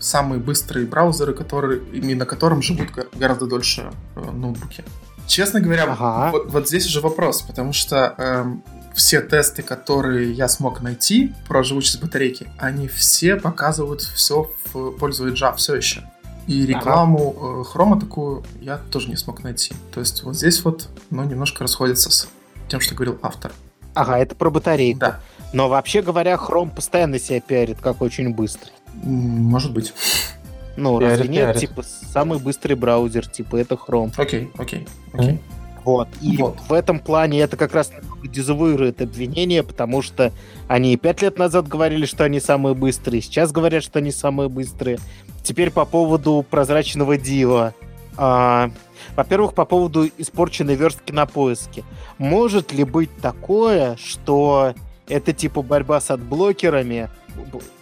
самые быстрые браузеры, которые, на котором живут го- гораздо дольше э, ноутбуки. Честно говоря, Ага. вот, вот здесь уже вопрос, потому что эм, все тесты, которые я смог найти про живучесть батарейки, они все показывают все в пользу Edge все еще. И рекламу э, хрома такую я тоже не смог найти. То есть вот здесь вот, ну, немножко расходится с тем, что говорил автор. Ага, это про батарейку. Да, Но вообще говоря, Chrome постоянно себя пиарит как очень быстрый. может быть. Ну, Пиарит, разве нет? пиарит. Типа, самый быстрый браузер, типа, это Chrome. Окей, окей, окей. Вот. И Вот. в этом плане это как раз дезавуирует обвинение, потому что они пять лет назад говорили, что они самые быстрые, сейчас говорят, что они самые быстрые. Теперь по поводу прозрачного дива. А, во-первых, по поводу испорченной верстки на поиске. Может ли быть такое, что это типа борьба с адблокерами,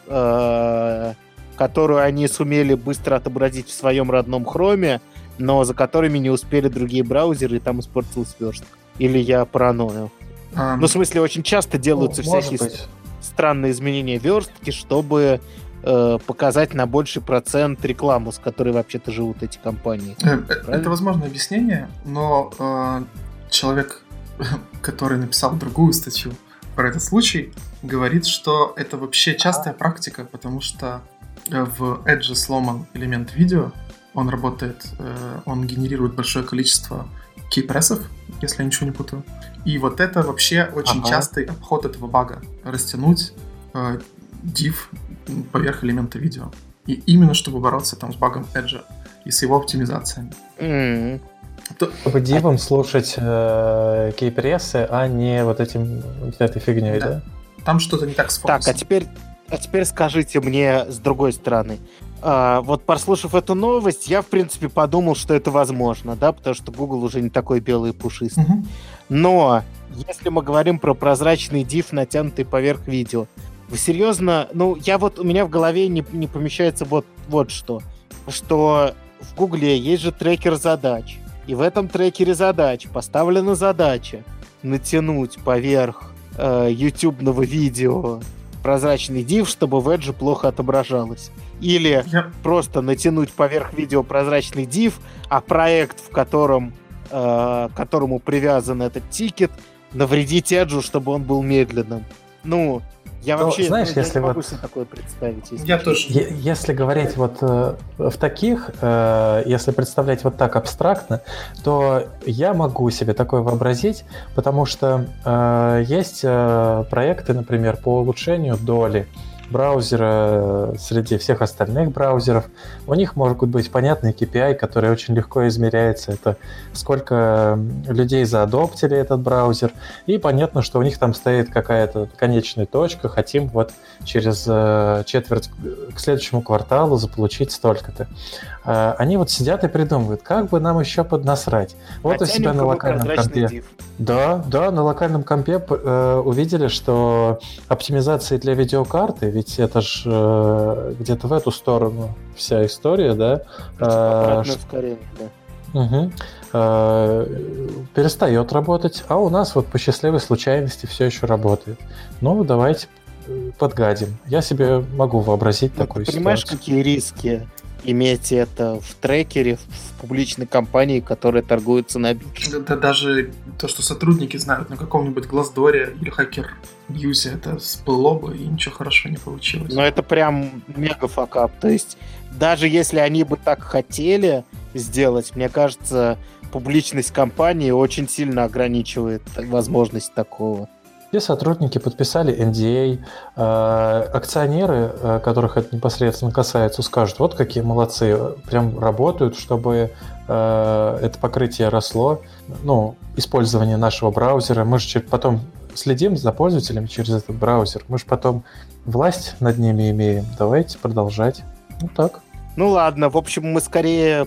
э, которую они сумели быстро отобразить в своем родном хроме, но за которыми не успели другие браузеры, и там испортилась верстка. Или я параною. Ам, Ну, в смысле, очень часто делаются Ну, всякие быть. странные изменения верстки, чтобы э, показать на больший процент рекламу, с которой вообще-то живут эти компании. Э, э, Правильно? Это возможное объяснение, но э, человек, [LAUGHS] который написал другую статью про этот случай, говорит, что это вообще частая практика, потому что э, в Edge сломан элемент видео, он работает, э, он генерирует большое количество кейпрессов, если я ничего не путаю. И вот это вообще очень Ага. частый обход этого бага. Растянуть э, div поверх элемента видео. И именно чтобы бороться там с багом Edge и с его оптимизациями. М. Чтобы дивом слушать э, кейпрессы, а не вот этим этой фигней, Да. да? Там что-то не так с Так, а теперь, а теперь скажите мне с другой стороны. А, вот прослушав эту новость, я, в принципе, подумал, что это возможно, да, потому что Google уже не такой белый и пушистый. Мгм. Но если мы говорим про прозрачный div, натянутый поверх видео, вы серьезно, ну, я вот, у меня в голове не, не помещается вот, вот что, что в Гугле есть же трекер задач, и в этом трекере задач поставлена задача натянуть поверх э, ютубного видео прозрачный div, чтобы в Edge плохо отображалось. Или Я- просто натянуть поверх видео прозрачный div, а проект, в котором э, к которому привязан этот тикет, навредить Эджу, чтобы он был медленным. Ну, я Ну, вообще знаешь, я если не могу вот- себе такое представить. если Я тоже. Если говорить вот э, в таких, э, если представлять вот так абстрактно, то я могу себе такое вообразить, потому что э, есть э, проекты, например, по улучшению доли браузера среди всех остальных браузеров. У них могут быть понятные KPI, которые очень легко измеряются. Это сколько людей заадоптили этот браузер. И понятно, что у них там стоит какая-то конечная точка. Хотим вот через э, четверть к следующему кварталу заполучить столько-то. А, они вот сидят и придумывают, как бы нам еще поднасрать. Вот Хотя у себя на локальном компе. Div. Да, да, на локальном компе э, увидели, что оптимизации для видеокарты, ведь это же э, где-то в эту сторону вся история, да? Э, ускорение, да. Угу. Э, перестает работать, а у нас вот по счастливой случайности все еще работает. Ну, давайте э, подгадим. Я себе могу вообразить ну, такую ты понимаешь, ситуацию. какие риски иметь это в трекере, в публичной компании, которая торгуется на бирже. Да, даже то, что сотрудники знают на каком-нибудь Глаздоре или Хакер Ньюсе, это всплыло бы, и ничего хорошего не получилось. Но это прям мега факап. То есть даже если они бы так хотели сделать, мне кажется, публичность компании очень сильно ограничивает возможность такого. Все сотрудники подписали NDA, а. э, акционеры, э, которых это непосредственно касается, скажут, вот какие молодцы, прям работают, чтобы э, это покрытие росло, ну, использование нашего браузера. Мы же потом следим за пользователями через этот браузер, мы же потом власть над ними имеем. Давайте продолжать. Ну так. Ну ладно, в общем, мы скорее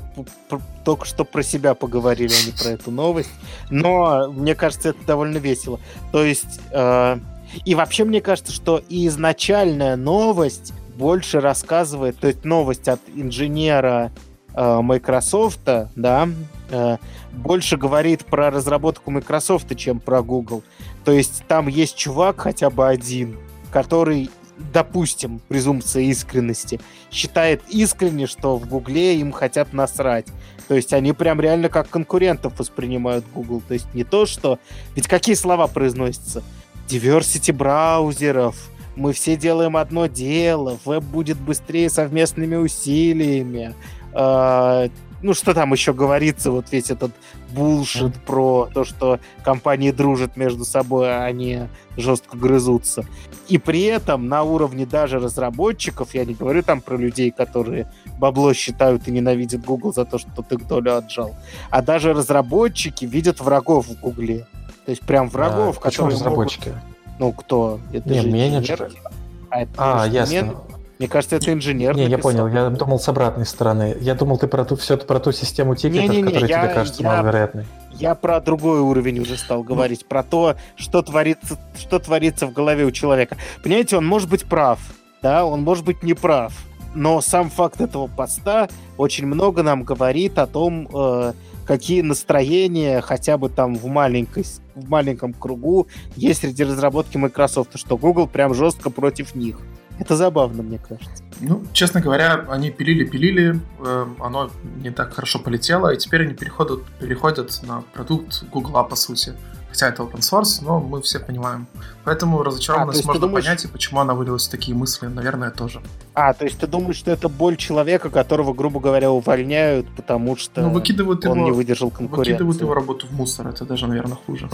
только что про себя поговорили, а не про эту новость. Но мне кажется, это довольно весело. То есть, э, и вообще мне кажется, что и изначальная новость больше рассказывает, то есть новость от инженера э, Microsoft, да, э, больше говорит про разработку Microsoft, чем про Google. То есть там есть чувак хотя бы один, который допустим, презумпция искренности, считает искренне, что в Гугле им хотят насрать. То есть они прям реально как конкурентов воспринимают Google. То есть не то, что... Ведь какие слова произносятся? Diversity браузеров, мы все делаем одно дело, веб будет быстрее совместными усилиями, э, ну, что там еще говорится, вот весь этот булшит про то, что компании дружат между собой, а они жестко грызутся. И при этом на уровне даже разработчиков, я не говорю там про людей, которые бабло считают и ненавидят Google за то, что ты долю отжал, а даже разработчики видят врагов в Гугле. То есть прям врагов, а, которые... разработчики? Могут... Ну, кто? Это не, же менеджеры. А, это а ясно. Мне кажется, это инженер. Не, написал. я понял. Я думал с обратной стороны. Я думал, ты про ту, все про ту систему тикетов, не, не, не, которая я, тебе кажется я, маловероятной. Я про другой уровень уже стал говорить, ну. про то, что творится, что творится в голове у человека. Понимаете, он может быть прав, да, он может быть не прав. Но сам факт этого поста очень много нам говорит о том, э, какие настроения хотя бы там в, маленькой, в маленьком кругу есть среди разработки Microsoft, что Google прям жестко против них. Это забавно, мне кажется. Ну, честно говоря, они пилили-пилили, э, оно не так хорошо полетело, и теперь они переходят, переходят на продукт Гугла, по сути. Хотя это open source, но мы все понимаем. Поэтому разочарованность а, можно думаешь... понять, и почему она вылилась в такие мысли, наверное, тоже. А, то есть ты думаешь, что это боль человека, которого, грубо говоря, увольняют, потому что ну, выкидывают он его, не выдержал конкуренции? Выкидывают его работу в мусор, это даже, наверное, хуже.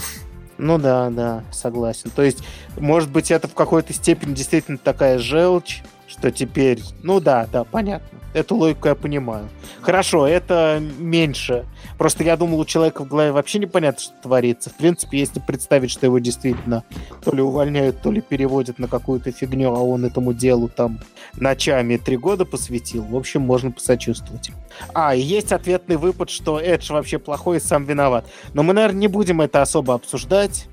Ну да, да, согласен. То есть, может быть, это в какой-то степени действительно такая желчь, что теперь... Ну да, да, понятно. Эту логику я понимаю. Хорошо, это меньше. Просто я думал, у человека в голове вообще непонятно, что творится. В принципе, если представить, что его действительно то ли увольняют, то ли переводят на какую-то фигню, а он этому делу там ночами три года посвятил, в общем, можно посочувствовать. А, и есть ответный выпад, что Эдж вообще плохой и сам виноват. Но мы, наверное, не будем это особо обсуждать.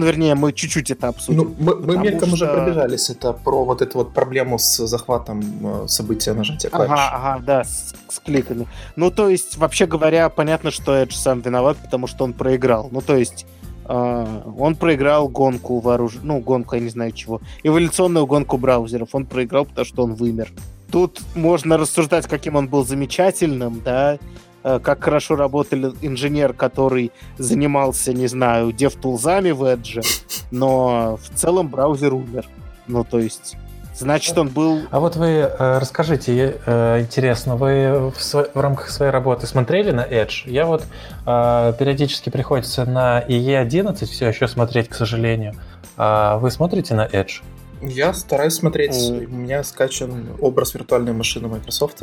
Ну, вернее, мы чуть-чуть это обсудим. Ну, мы, мы мельком что... уже пробежались. Это про вот эту вот проблему с захватом э, события нажатия клавиш. Ага, ага, да, с, с кликами. Ну, то есть, вообще говоря, понятно, что Эдж сам виноват, потому что он проиграл. Ну, то есть, э, он проиграл гонку вооруж... Ну, гонку, я не знаю чего. Эволюционную гонку браузеров. Он проиграл, потому что он вымер. Тут можно рассуждать, каким он был замечательным, да, как хорошо работал инженер, который занимался, не знаю, DevTools в Edge, но в целом браузер умер. Ну, то есть, значит, он был... А вот вы э, расскажите, э, интересно, вы в, сво- в рамках своей работы смотрели на Edge? Я вот э, периодически приходится на IE11 все еще смотреть, к сожалению. А вы смотрите на Edge? Я стараюсь смотреть. Mm. У меня скачан образ виртуальной машины Microsoft.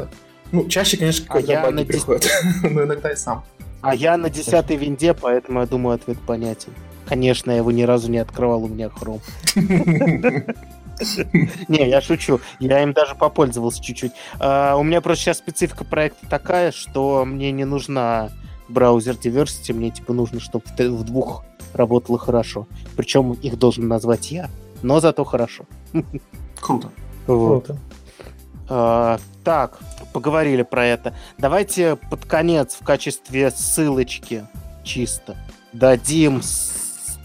Ну, чаще, конечно, а когда а баги приходят, [LAUGHS] но иногда и сам. А я на десятой винде, поэтому я думаю, ответ понятен. Конечно, я его ни разу не открывал, у меня хром. [LAUGHS] Не, я шучу. Я им даже попользовался чуть-чуть. А, у меня просто сейчас специфика проекта такая, что мне не нужна браузер Diversity, мне типа нужно, чтобы в двух работало хорошо. Причем их должен назвать я, но зато хорошо. Круто. Вот. Круто. А, так, поговорили про это. Давайте под конец в качестве ссылочки чисто дадим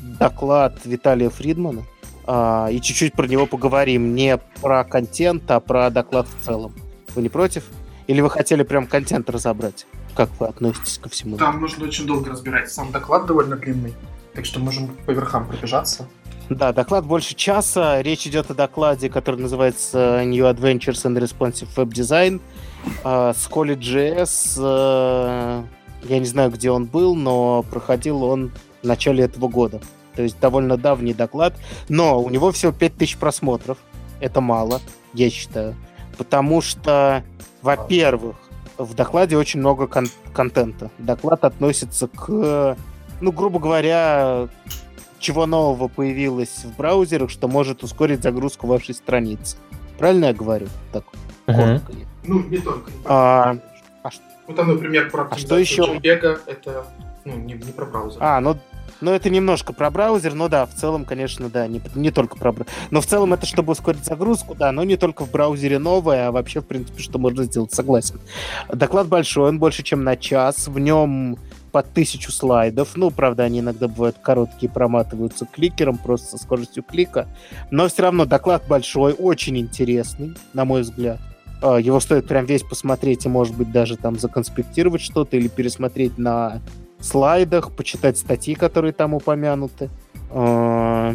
доклад Виталия Фридмана а, и чуть-чуть про него поговорим. Не про контент, а про доклад в целом. Вы не против? Или вы хотели прям контент разобрать? Как вы относитесь ко всему? Там нужно очень долго разбирать. Сам доклад довольно длинный, так что можем по верхам пробежаться. Да, доклад больше часа. Речь идет о докладе, который называется New Adventures and Responsive Web Design э, с College.js. Э, я не знаю, где он был, но проходил он в начале этого года. То есть довольно давний доклад. Но у него всего 5000 просмотров. Это мало, я считаю. Потому что, во-первых, в докладе очень много кон- контента. Доклад относится к, ну, грубо говоря, чего нового появилось в браузерах, что может ускорить загрузку вашей страницы. Правильно я говорю? Так, uh-huh. Ну, не только. А, а, ну, там, например, про а что еще? бега, это ну, не, не про браузер. А, ну, ну, это немножко про браузер, но да, в целом, конечно, да, не, не только про браузер. Но в целом это чтобы ускорить загрузку, да, но не только в браузере новое, а вообще, в принципе, что можно сделать, согласен. Доклад большой, он больше, чем на час. В нем по тысячу слайдов. Ну, правда, они иногда бывают короткие, проматываются кликером, просто со скоростью клика. Но все равно доклад большой, очень интересный, на мой взгляд. А, его стоит прям весь посмотреть и, может быть, даже там законспектировать что-то или пересмотреть на слайдах, почитать статьи, которые там упомянуты. А,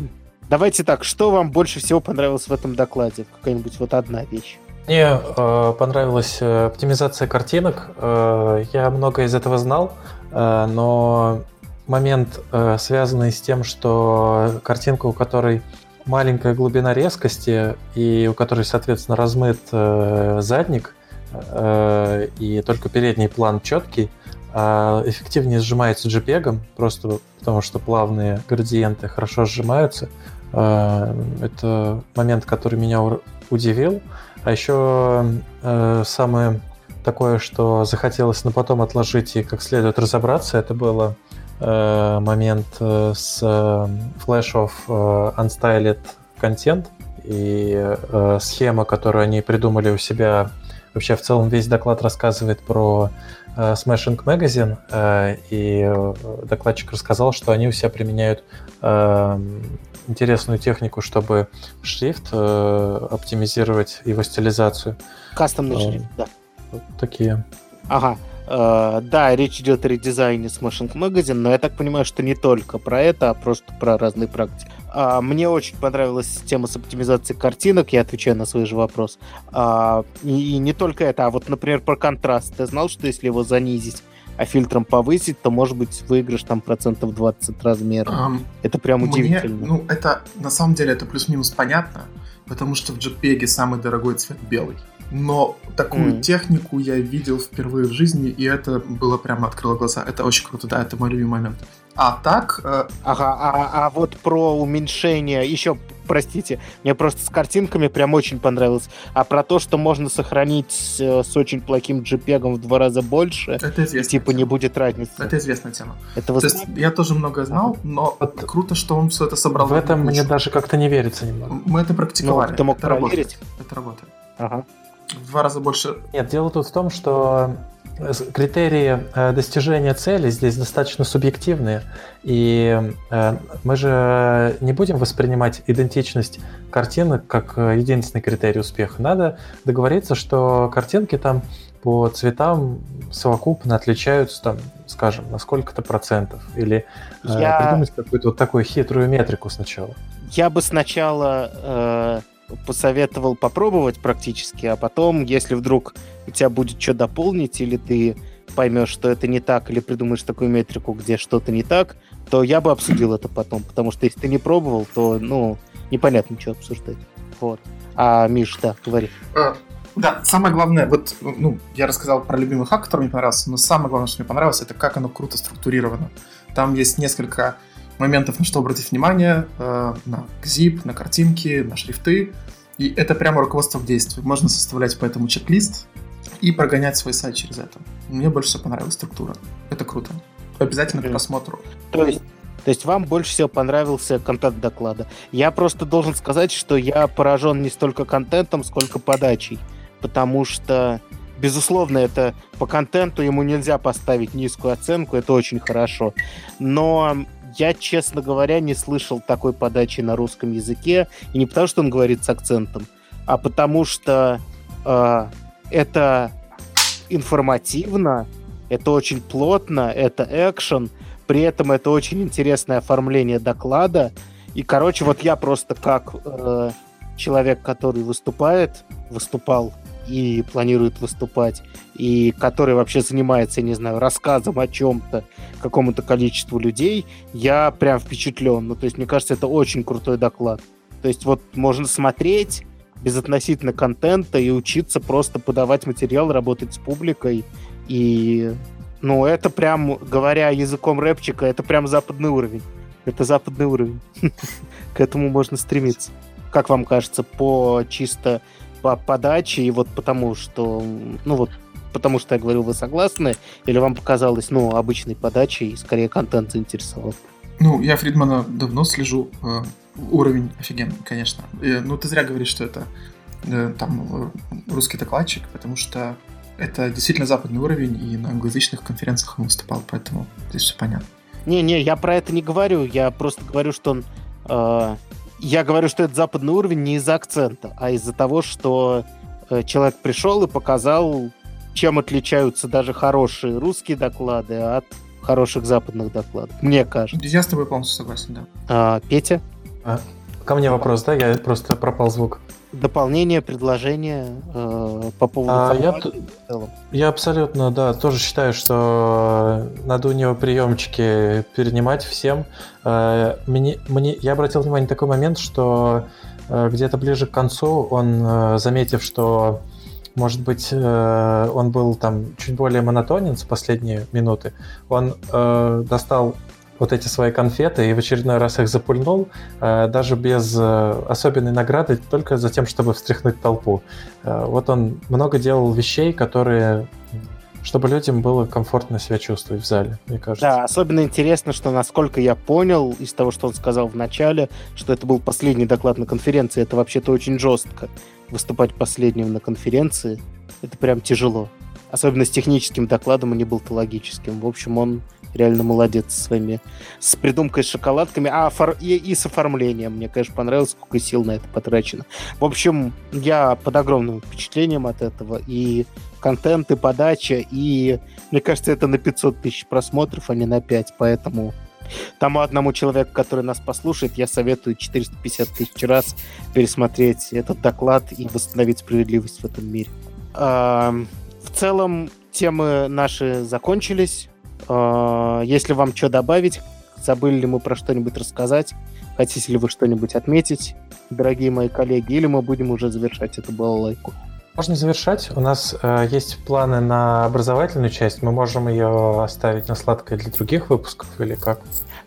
давайте так, что вам больше всего понравилось в этом докладе? Какая-нибудь вот одна вещь. Мне э, понравилась оптимизация картинок. Э, я много из этого знал, но момент, э, связанный с тем, что картинка, у которой маленькая глубина резкости и у которой, соответственно, размыт э, задник э, и только передний план четкий, э, эффективнее сжимается JPEG, просто потому что плавные градиенты хорошо сжимаются. Э, это момент, который меня удивил. А еще э, самое такое, что захотелось на потом отложить и как следует разобраться, это было э, момент э, с э, Flash of э, Unstyled Content и э, схема, которую они придумали у себя. Вообще, в целом, весь доклад рассказывает про э, Smashing Magazine, э, и э, докладчик рассказал, что они у себя применяют э, интересную технику, чтобы шрифт э, оптимизировать его стилизацию. Кастомный э, шрифт, да. Вот такие. Ага. Uh, да, речь идет о редизайне Smashing Magazine, но я так понимаю, что не только про это, а просто про разные практики. Uh, мне очень понравилась тема с оптимизацией картинок, я отвечаю на свой же вопрос. Uh, и, и не только это, а вот, например, про контраст. Ты знал, что если его занизить, а фильтром повысить, то, может быть, выигрыш там процентов 20 размера. Um, это прям удивительно. Мне, ну, это, на самом деле, это плюс-минус понятно, потому что в JPEG самый дорогой цвет белый. Но такую mm. технику я видел впервые в жизни, и это было прямо открыло глаза. Это очень круто, да, это мой любимый момент. А так... Э... Ага, а, а вот про уменьшение, еще, простите, мне просто с картинками прям очень понравилось. А про то, что можно сохранить э, с очень плохим JPEG в два раза больше, это и типа тема. не будет разницы. Это известная тема. Это. То есть я тоже много знал, но вот. круто, что он все это собрал. В этом мне даже как-то не верится немного. Мы это практиковали. Ну, ты мог это проверить? Работает. Это работает. Ага. В два раза больше. Нет, дело тут в том, что критерии э, достижения цели здесь достаточно субъективные, и э, мы же не будем воспринимать идентичность картинок как э, единственный критерий успеха. Надо договориться, что картинки там по цветам совокупно отличаются, там, скажем, на сколько-то процентов, или Я... придумать какую-то вот такую хитрую метрику сначала. Я бы сначала э, посоветовал попробовать практически, а потом, если вдруг у тебя будет что дополнить, или ты поймешь, что это не так, или придумаешь такую метрику, где что-то не так, то я бы обсудил это потом, потому что если ты не пробовал, то, ну, непонятно, что обсуждать. Вот. А, Миш, да, говори. А, да, самое главное, вот, ну, я рассказал про любимый хак, который мне понравился, но самое главное, что мне понравилось, это как оно круто структурировано. Там есть несколько моментов, на что обратить внимание, э, на zip, на картинки, на шрифты, и это прямо руководство к действию. Можно составлять по этому чек-лист и прогонять свой сайт через это. Мне больше всего понравилась структура. Это круто. Обязательно к просмотру. То есть то есть вам больше всего понравился контент доклада. Я просто должен сказать, что я поражен не столько контентом, сколько подачей. Потому что, безусловно, это по контенту ему нельзя поставить низкую оценку, это очень хорошо. Но я, честно говоря, не слышал такой подачи на русском языке. И не потому, что он говорит с акцентом, а потому что э, это информативно, это очень плотно, это экшен, при этом это очень интересное оформление доклада. И, короче, вот я просто как э, человек, который выступает, выступал и планирует выступать, и который вообще занимается, я не знаю, рассказом о чем-то какому-то количеству людей, я прям впечатлен. Ну, то есть, мне кажется, это очень крутой доклад. То есть, вот можно смотреть безотносительно контента и учиться просто подавать материал, работать с публикой. И, ну, это прям, говоря языком рэпчика, это прям западный уровень. Это западный уровень. [LAUGHS] К этому можно стремиться. Как вам кажется, по чисто по подаче и вот потому, что, ну вот, потому что я говорил, вы согласны, или вам показалось, ну, обычной подачей, скорее контент заинтересовал? Ну, я Фридмана давно слежу. Э, уровень офигенный, конечно. И, ну, ты зря говоришь, что это э, там э, русский докладчик, потому что это действительно западный уровень, и на англоязычных конференциях он выступал, поэтому здесь все понятно. Не-не, я про это не говорю, я просто говорю, что он э, я говорю, что это западный уровень не из-за акцента, а из-за того, что человек пришел и показал, чем отличаются даже хорошие русские доклады от хороших западных докладов. Мне кажется. Я с тобой полностью согласен, да. А, Петя? А, ко мне вопрос, да? Я просто пропал звук дополнение, предложение э, по поводу а, я? Я абсолютно, да, тоже считаю, что надо у него приемчики перенимать всем. Э, мне, мне, я обратил внимание на такой момент, что э, где-то ближе к концу он, э, заметив, что может быть, э, он был там чуть более монотонен с последние минуты, он э, достал вот эти свои конфеты и в очередной раз их запульнул, э, даже без э, особенной награды, только за тем, чтобы встряхнуть толпу. Э, вот он много делал вещей, которые чтобы людям было комфортно себя чувствовать в зале, мне кажется. Да, особенно интересно, что, насколько я понял из того, что он сказал в начале, что это был последний доклад на конференции, это вообще-то очень жестко. Выступать последним на конференции, это прям тяжело. Особенно с техническим докладом, а не болтологическим. В общем, он реально молодец со своими с придумкой с шоколадками, а офор... и, и с оформлением. Мне, конечно, понравилось, сколько сил на это потрачено. В общем, я под огромным впечатлением от этого. И контент, и подача, и мне кажется, это на 500 тысяч просмотров, а не на 5, поэтому тому одному человеку, который нас послушает, я советую 450 тысяч раз пересмотреть этот доклад и восстановить справедливость в этом мире. В целом, темы наши закончились. А, если вам что добавить, забыли ли мы про что-нибудь рассказать, хотите ли вы что-нибудь отметить, дорогие мои коллеги, или мы будем уже завершать эту балалайку? Можно завершать. У нас э, есть планы на образовательную часть. Мы можем ее оставить на сладкое для других выпусков или как?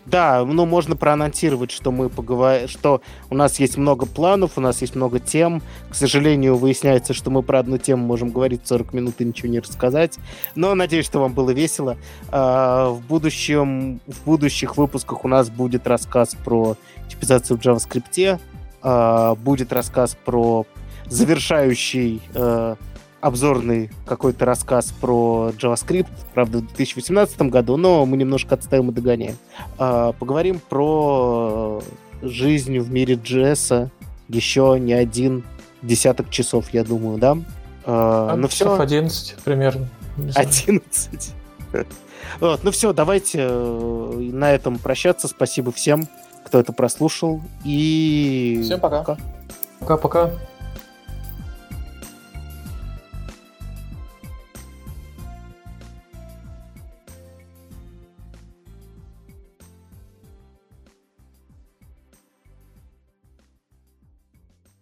Да, ну можно проанонсировать, что мы поговорим, что у нас есть много планов, у нас есть много тем. К сожалению, выясняется, что мы про одну тему можем говорить 40 минут и ничего не рассказать. Но надеюсь, что вам было весело. А, в будущем, в будущих выпусках у нас будет рассказ про типизацию в JavaScript, а, будет рассказ про завершающий э, обзорный какой-то рассказ про JavaScript, правда, в 2018 году, но мы немножко отстаем и догоняем. А, поговорим про жизнь в мире JS еще не один десяток часов, я думаю, да? А, ну все. 11 примерно. 11. [LAUGHS] Вот, ну все, давайте э, на этом прощаться. Спасибо всем, кто это прослушал. И... Всем пока. Пока-пока.